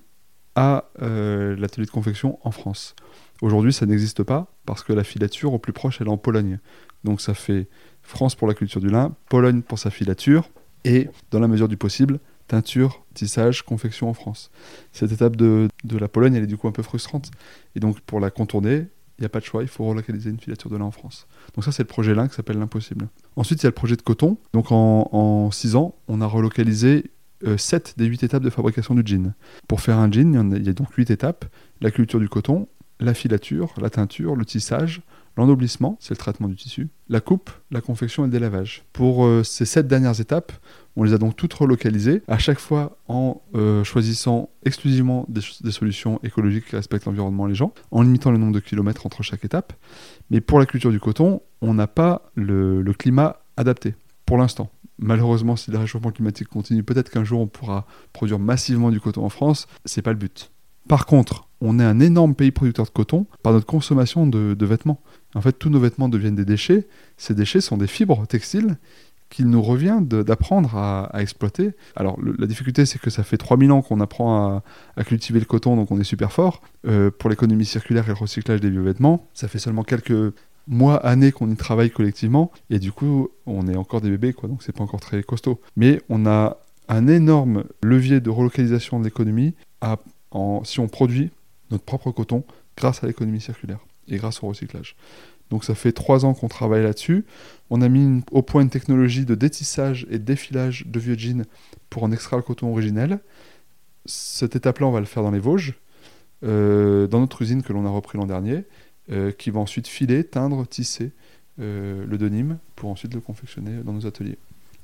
à euh, l'atelier de confection en France. Aujourd'hui, ça n'existe pas parce que la filature au plus proche, elle est en Pologne. Donc ça fait France pour la culture du lin, Pologne pour sa filature, et dans la mesure du possible, teinture, tissage, confection en France. Cette étape de, la Pologne, elle est du coup un peu frustrante. Et donc pour la contourner, il n'y a pas de choix, il faut relocaliser une filature de lin en France. Donc ça, c'est le projet lin qui s'appelle l'impossible. Ensuite, il y a le projet de coton. Donc en 6 ans, on a relocalisé 7 euh, des 8 étapes de fabrication du jean. Pour faire un jean, il y, a, donc 8 étapes. La culture du coton, la filature, la teinture, le tissage, l'ennoblissement, c'est le traitement du tissu, la coupe, la confection et le délavage. Pour euh, ces 7 dernières étapes, on les a donc toutes relocalisées, à chaque fois en euh, choisissant exclusivement des, solutions écologiques qui respectent l'environnement et les gens, en limitant le nombre de kilomètres entre chaque étape. Mais pour la culture du coton, on n'a pas le, climat adapté, pour l'instant. Malheureusement, si le réchauffement climatique continue, peut-être qu'un jour on pourra produire massivement du coton en France, c'est pas le but. Par contre, on est un énorme pays producteur de coton par notre consommation de, vêtements. En fait, tous nos vêtements deviennent des déchets. Ces déchets sont des fibres textiles qu'il nous revient d'apprendre à, exploiter. Alors la difficulté c'est que ça fait 3000 ans qu'on apprend à, cultiver le coton, donc on est super fort. Euh, pour l'économie circulaire et le recyclage des vieux vêtements, ça fait seulement quelques mois, années qu'on y travaille collectivement, et du coup on est encore des bébés, quoi, donc c'est pas encore très costaud. Mais on a un énorme levier de relocalisation de l'économie si on produit notre propre coton grâce à l'économie circulaire et grâce au recyclage. Donc ça fait trois ans qu'on travaille là-dessus. On a mis au point une technologie de détissage et défilage de vieux jeans pour en extraire le coton originel. Cette étape-là, on va le faire dans les Vosges, euh, dans notre usine que l'on a repris l'an dernier, qui va ensuite filer, teindre, tisser euh, le denim pour ensuite le confectionner dans nos ateliers.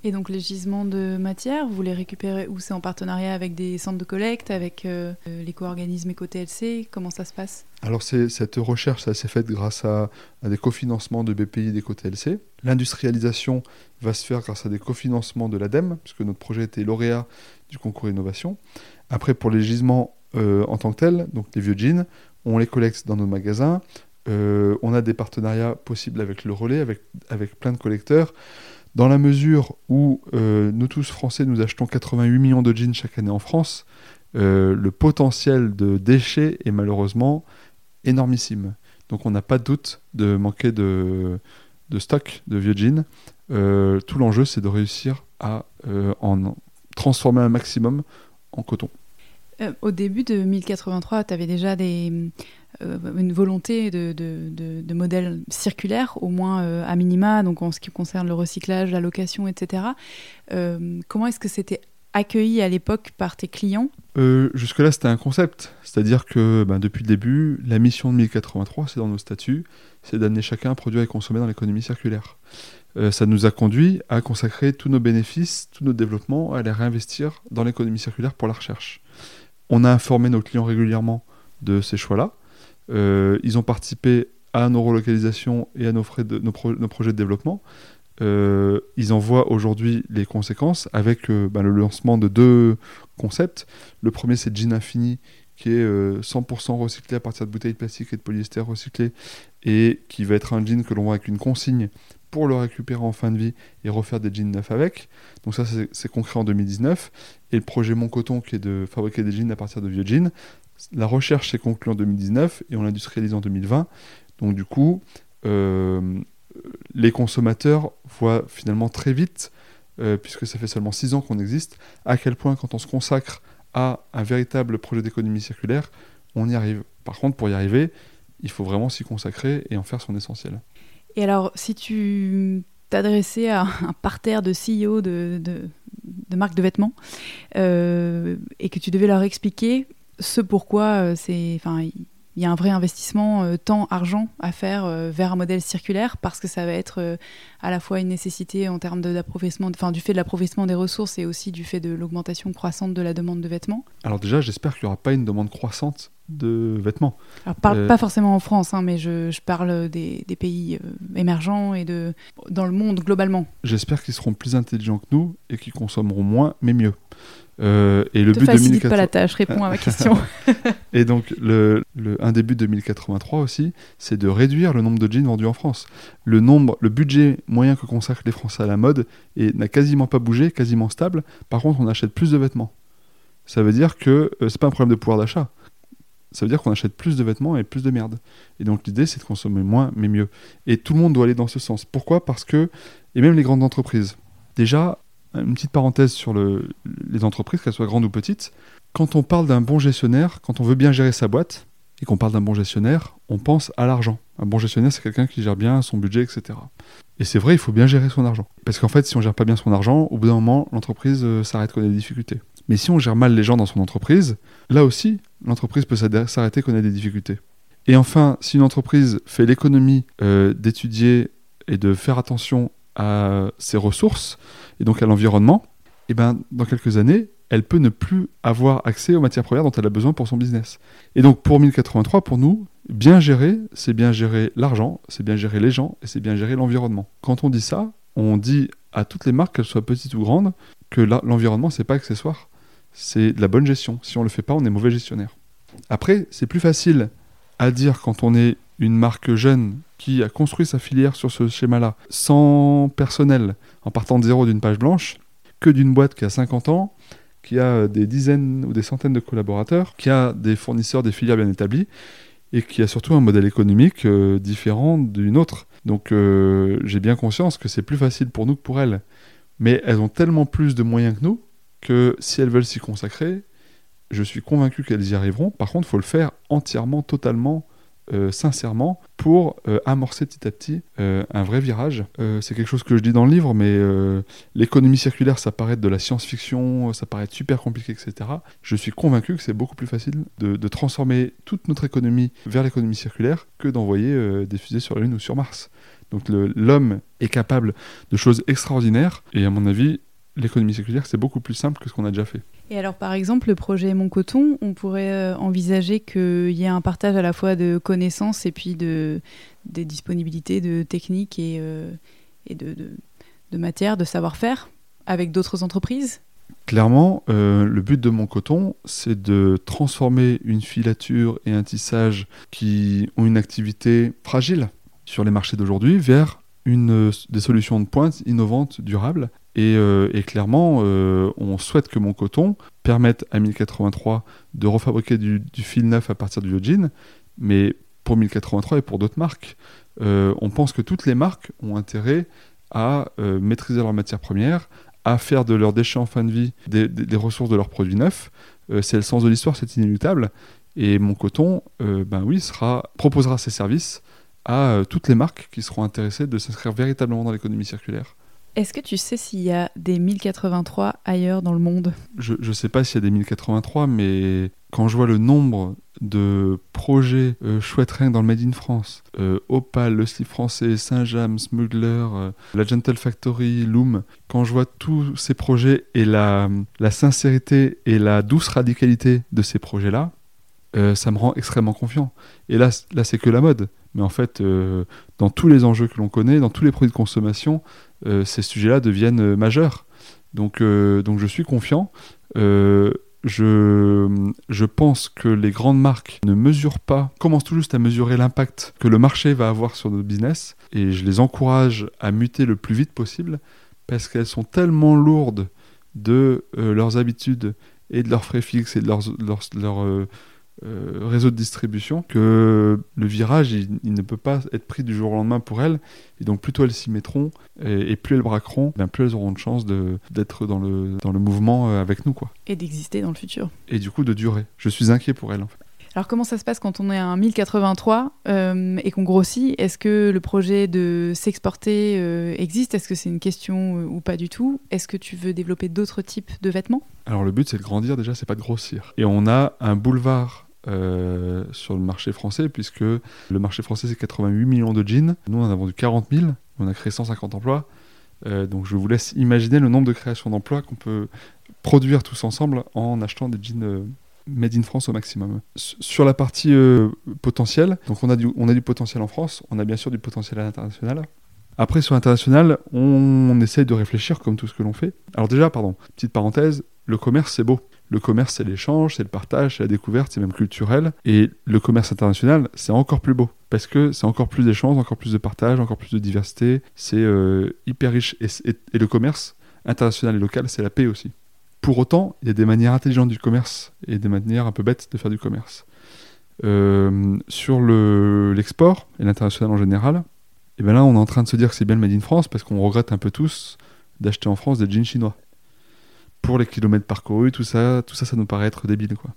Et donc les gisements de matière, vous les récupérez où? C'est en partenariat avec des centres de collecte, avec euh, l'éco-organisme éco-TLC Comment ça se passe? Alors cette recherche, ça s'est faite grâce à, des cofinancements de BPI d'éco-TLC. L'industrialisation va se faire grâce à des cofinancements de l'ADEME, puisque notre projet était lauréat du concours innovation. Après, pour les gisements euh, en tant que tels, donc les vieux jeans, on les collecte dans nos magasins. Euh, on a des partenariats possibles avec le relais, avec, avec plein de collecteurs. Dans la mesure où euh, nous tous Français, nous achetons 88 millions de jeans chaque année en France, euh, le potentiel de déchets est malheureusement énormissime. Donc on n'a pas de doute de manquer de, stock de vieux jeans. Tout l'enjeu, c'est de réussir à en transformer un maximum en coton. au début de 1083, tu avais déjà des, une volonté de, modèle circulaire, au moins euh, à minima, donc en ce qui concerne le recyclage, la location, etc. Euh, comment est-ce que c'était accueilli à l'époque par tes clients? Jusque-là, c'était un concept. C'est-à-dire que ben, depuis le début, la mission de 1083, c'est dans nos statuts, c'est d'amener chacun à produire et consommer dans l'économie circulaire. ça nous a conduit à consacrer tous nos bénéfices, tous nos développements, à les réinvestir dans l'économie circulaire pour la recherche. On a informé nos clients régulièrement de ces choix-là. Euh, ils ont participé à nos relocalisations et à nos, projets de développement. Euh, ils en voient aujourd'hui les conséquences avec euh, bah, le lancement de deux concepts. Le premier, c'est Jean Infini, qui est 100% recyclé à partir de bouteilles de plastique et de polyester recyclé, et qui va être un jean que l'on voit avec une consigne pour le récupérer en fin de vie et refaire des jeans neufs avec. Donc ça, c'est concret en 2019. Et le projet Mon Coton, qui est de fabriquer des jeans à partir de vieux jeans, la recherche s'est conclue en 2019 et on l'industrialise en 2020. Donc du coup, euh, les consommateurs voient finalement très vite, euh, puisque ça fait seulement 6 ans qu'on existe, à quel point quand on se consacre à un véritable projet d'économie circulaire, on y arrive. Par contre, pour y arriver, il faut vraiment s'y consacrer et en faire son essentiel. Et alors, si tu t'adressais à un parterre de CEO de, de, marques de vêtements euh, et que tu devais leur expliquer ce pourquoi euh, c'est, enfin, il y a un vrai investissement euh, temps, argent à faire euh, vers un modèle circulaire parce que ça va être à la fois une nécessité en termes d'appauvrissement, enfin du fait de l'appauvrissement des ressources et aussi du fait de l'augmentation croissante de la demande de vêtements. Alors déjà, j'espère qu'il n'y aura pas une demande croissante de vêtements. Alors, parle Euh, pas forcément en France, hein, mais je, je parle des, des pays émergents et de dans le monde globalement. J'espère qu'ils seront plus intelligents que nous et qu'ils consommeront moins, mais mieux. Euh, et le Te but de facilite 2080 pas la tâche, réponds à ma question. Et donc, le, le- un des buts de 2083 aussi, c'est de réduire le nombre de jeans vendus en France. Le nombre, le budget moyen que consacrent les Français à la mode n'a quasiment pas bougé, quasiment stable. Par contre, on achète plus de vêtements. Ça veut dire que euh, c'est pas un problème de pouvoir d'achat. Ça veut dire qu'on achète plus de vêtements et plus de merde. Et donc l'idée, c'est de consommer moins, mais mieux. Et tout le monde doit aller dans ce sens. Pourquoi? Parce que, et même les grandes entreprises. Déjà, une petite parenthèse sur le- les entreprises, qu'elles soient grandes ou petites. Quand on parle d'un bon gestionnaire, quand on veut bien gérer sa boîte, et qu'on parle d'un bon gestionnaire, on pense à l'argent. Un bon gestionnaire, c'est quelqu'un qui gère bien son budget, etc. Et c'est vrai, il faut bien gérer son argent. Parce qu'en fait, si on gère pas bien son argent, au bout d'un moment, l'entreprise euh, s'arrête, connaît des difficultés. Mais si on gère mal les gens dans son entreprise, là aussi, l'entreprise peut s'arrêter, connaît des difficultés. Et enfin, si une entreprise fait l'économie euh, d'étudier et de faire attention à ses ressources, et donc à l'environnement, et ben, dans quelques années, elle peut ne plus avoir accès aux matières premières dont elle a besoin pour son business. Et donc pour 1083, pour nous, bien gérer, c'est bien gérer l'argent, c'est bien gérer les gens et c'est bien gérer l'environnement. Quand on dit ça, on dit à toutes les marques, qu'elles soient petites ou grandes, que l'environnement, c'est pas accessoire, c'est de la bonne gestion. Si on le fait pas, on est mauvais gestionnaire. Après, c'est plus facile à dire quand on est une marque jeune qui a construit sa filière sur ce schéma-là, sans personnel, en partant de zéro d'une page blanche, que d'une boîte qui a 50 ans, qui a des dizaines ou des centaines de collaborateurs, qui a des fournisseurs, des filières bien établies, et qui a surtout un modèle économique euh, différent d'une autre. Donc euh, j'ai bien conscience que c'est plus facile pour nous que pour elles. Mais elles ont tellement plus de moyens que nous que si elles veulent s'y consacrer, je suis convaincu qu'elles y arriveront. Par contre, il faut le faire entièrement, totalement, euh, sincèrement, pour euh, amorcer petit à petit euh, un vrai virage. C'est quelque chose que je dis dans le livre, mais l'économie circulaire, ça paraît de la science-fiction, ça paraît super compliqué, etc. Je suis convaincu que c'est beaucoup plus facile de, de transformer toute notre économie vers l'économie circulaire que d'envoyer des fusées sur la Lune ou sur Mars. Donc l'homme est capable de choses extraordinaires, et à mon avis, l'économie circulaire, c'est beaucoup plus simple que ce qu'on a déjà fait. Et alors, par exemple, le projet Mon Coton, on pourrait euh, envisager qu'il y ait un partage à la fois de connaissances et puis de, des disponibilités de techniques et, euh, et de, de, de matières, de savoir-faire avec d'autres entreprises? Clairement, euh, le but de mon coton, c'est de transformer une filature et un tissage qui ont une activité fragile sur les marchés d'aujourd'hui vers une, euh, des solutions de pointe innovantes, durables. Et, euh, clairement, euh, on souhaite que mon coton permette à 1083 de refabriquer du, fil neuf à partir du jean, mais pour 1083 et pour d'autres marques. On pense que toutes les marques ont intérêt à maîtriser leurs matières premières, à faire de leurs déchets en fin de vie des, ressources de leurs produits neufs. C'est le sens de l'histoire, c'est inéluctable. Et mon coton, ben oui, sera, proposera ses services à euh, toutes les marques qui seront intéressées de s'inscrire véritablement dans l'économie circulaire. Est-ce que tu sais s'il y a des 1083 ailleurs dans le monde? Je ne sais pas s'il y a des 1083, mais quand je vois le nombre de projets euh, chouettes rien dans le Made in France, euh, Opal, le slip français, Saint-James, Smuggler, euh, la Gentle Factory, Loom, quand je vois tous ces projets et la, la sincérité et la douce radicalité de ces projets-là, ça me rend extrêmement confiant. Et là, là c'est que la mode. Mais en fait, euh, dans tous les enjeux que l'on connaît, dans tous les produits de consommation, euh, ces sujets-là deviennent euh, majeurs. Donc, donc je suis confiant. Je, je pense que les grandes marques ne mesurent pas, commencent tout juste à mesurer l'impact que le marché va avoir sur notre business. Et je les encourage à muter le plus vite possible parce qu'elles sont tellement lourdes de leurs habitudes et de leurs frais fixes et de leurs, leurs, euh, réseau de distribution que le virage, il, il ne peut pas être pris du jour au lendemain pour elles. Et donc, plus tôt elles s'y mettront et, et plus elles braqueront, bien plus elles auront de chance de- d'être dans le, dans le mouvement euh, avec nous. quoi. et d'exister dans le futur Et du coup, de durer. Je suis inquiet pour elles. En fait. Alors comment ça se passe quand on est à un 1083 euh, et qu'on grossit? Est-ce que le projet de s'exporter euh, existe? Est-ce que c'est une question euh, ou pas du tout? Est-ce que tu veux développer d'autres types de vêtements? Alors, le but, c'est de grandir déjà, c'est pas de grossir. Et on a un boulevard euh, sur le marché français, puisque le marché français, c'est 88 millions de jeans. Nous, on en a vendu 40 000. On a créé 150 emplois. Euh, donc, je vous laisse imaginer le nombre de créations d'emplois qu'on peut produire tous ensemble en achetant des jeans euh, made in France au maximum. Sur la partie euh, potentielle, donc on a, du, on a du potentiel en France, on a bien sûr du potentiel à l'international. Après, sur l'international, on, on essaye de réfléchir comme tout ce que l'on fait. Alors déjà, pardon, petite parenthèse, le commerce, c'est beau. Le commerce, c'est l'échange, c'est le partage, c'est la découverte, c'est même culturel. Et le commerce international, c'est encore plus beau. Parce que c'est encore plus d'échanges, encore plus de partage, encore plus de diversité. C'est euh, hyper riche. Et, le commerce international et local, c'est la paix aussi. Pour autant, il y a des manières intelligentes du commerce et des manières un peu bêtes de faire du commerce. Euh, sur le- l'export et l'international en général, et bien là, on est en train de se dire que c'est bien le Made in France parce qu'on regrette un peu tous d'acheter en France des jeans chinois. Pour les kilomètres parcourus, tout ça, tout ça, ça nous paraît être débile, quoi.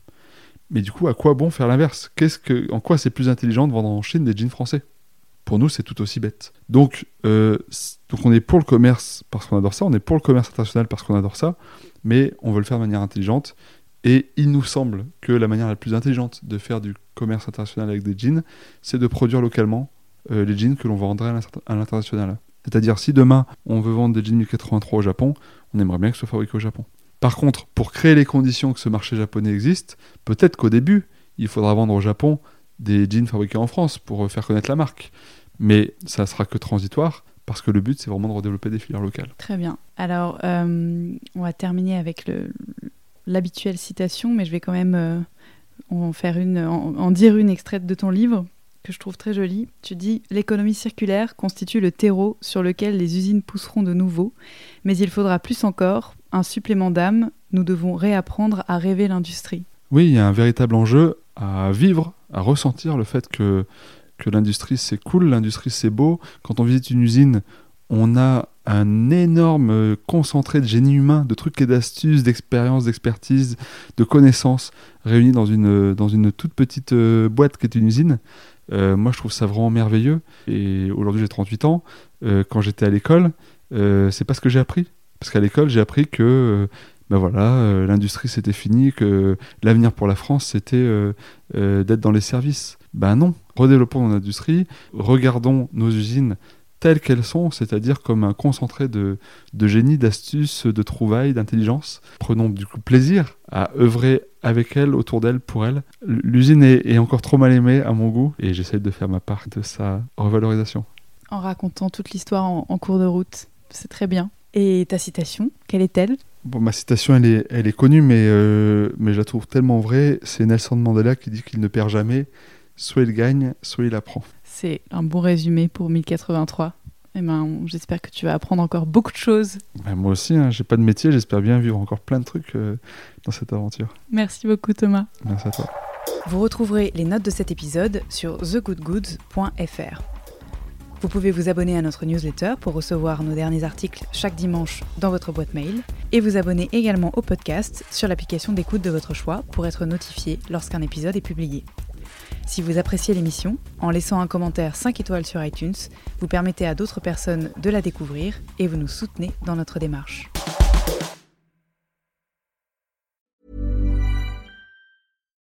Mais du coup, à quoi bon faire l'inverse? Qu'est-ce que, en quoi c'est plus intelligent de vendre en Chine des jeans français? Pour nous, c'est tout aussi bête. Donc, euh, donc, on est pour le commerce parce qu'on adore ça, on est pour le commerce international parce qu'on adore ça, mais on veut le faire de manière intelligente. Et il nous semble que la manière la plus intelligente de faire du commerce international avec des jeans, c'est de produire localement euh, les jeans que l'on vendrait à l'inter- à l'international. C'est-à-dire, si demain on veut vendre des jeans 1083 au Japon, on aimerait bien que ce soit fabriqué au Japon. Par contre, pour créer les conditions que ce marché japonais existe, peut-être qu'au début, il faudra vendre au Japon des jeans fabriqués en France pour euh, faire connaître la marque. Mais ça sera que transitoire, parce que le but, c'est vraiment de redévelopper des filières locales. Très bien. Alors, euh, on va terminer avec le- l'habituelle citation, mais je vais quand même euh, en faire une, en, en dire une extraite de ton livre que je trouve très jolie. Tu dis l'économie circulaire constitue le terreau sur lequel les usines pousseront de nouveau, mais il faudra plus encore un supplément d'âme. Nous devons réapprendre à rêver l'industrie. Oui, il y a un véritable enjeu à vivre, à ressentir le fait que, que l'industrie c'est cool, l'industrie c'est beau. Quand on visite une usine, on a un énorme concentré de génie humain, de trucs et d'astuces, d'expériences, d'expertise, de connaissances réunis dans une, dans une toute petite euh, boîte qui est une usine. Euh, moi, je trouve ça vraiment merveilleux. Et aujourd'hui, j'ai 38 ans. Euh, quand j'étais à l'école, euh, c'est pas ce que j'ai appris. Parce qu'à l'école, j'ai appris que ben voilà, l'industrie c'était fini, que l'avenir pour la France c'était d'être dans les services. Ben non, redéveloppons notre industrie, regardons nos usines telles qu'elles sont, c'est-à-dire comme un concentré de, de génie, d'astuces, de trouvailles, d'intelligence. Prenons du coup plaisir à œuvrer avec elle, autour d'elle, pour elle. L'usine est, est encore trop mal aimée à mon goût et j'essaie de faire ma part de sa revalorisation. En racontant toute l'histoire en, en cours de route. C'est très bien. Et ta citation, quelle est-elle? Bon, ma citation, elle est, elle est connue, mais, euh, mais je la trouve tellement vraie. C'est Nelson Mandela qui dit qu'il ne perd jamais. Soit il gagne, soit il apprend. C'est un bon résumé pour 1083. Eh ben, j'espère que tu vas apprendre encore beaucoup de choses. Ben, moi aussi, hein, j'ai pas de métier, j'espère bien vivre encore plein de trucs euh, dans cette aventure. Merci beaucoup Thomas. Merci à toi. Vous retrouverez les notes de cet épisode sur thegoodgoods.fr. Vous pouvez vous abonner à notre newsletter pour recevoir nos derniers articles chaque dimanche dans votre boîte mail et vous abonner également au podcast sur l'application d'écoute de votre choix pour être notifié lorsqu'un épisode est publié. Si vous appréciez l'émission, en laissant un commentaire 5 étoiles sur iTunes, vous permettez à d'autres personnes de la découvrir et vous nous soutenez dans notre démarche.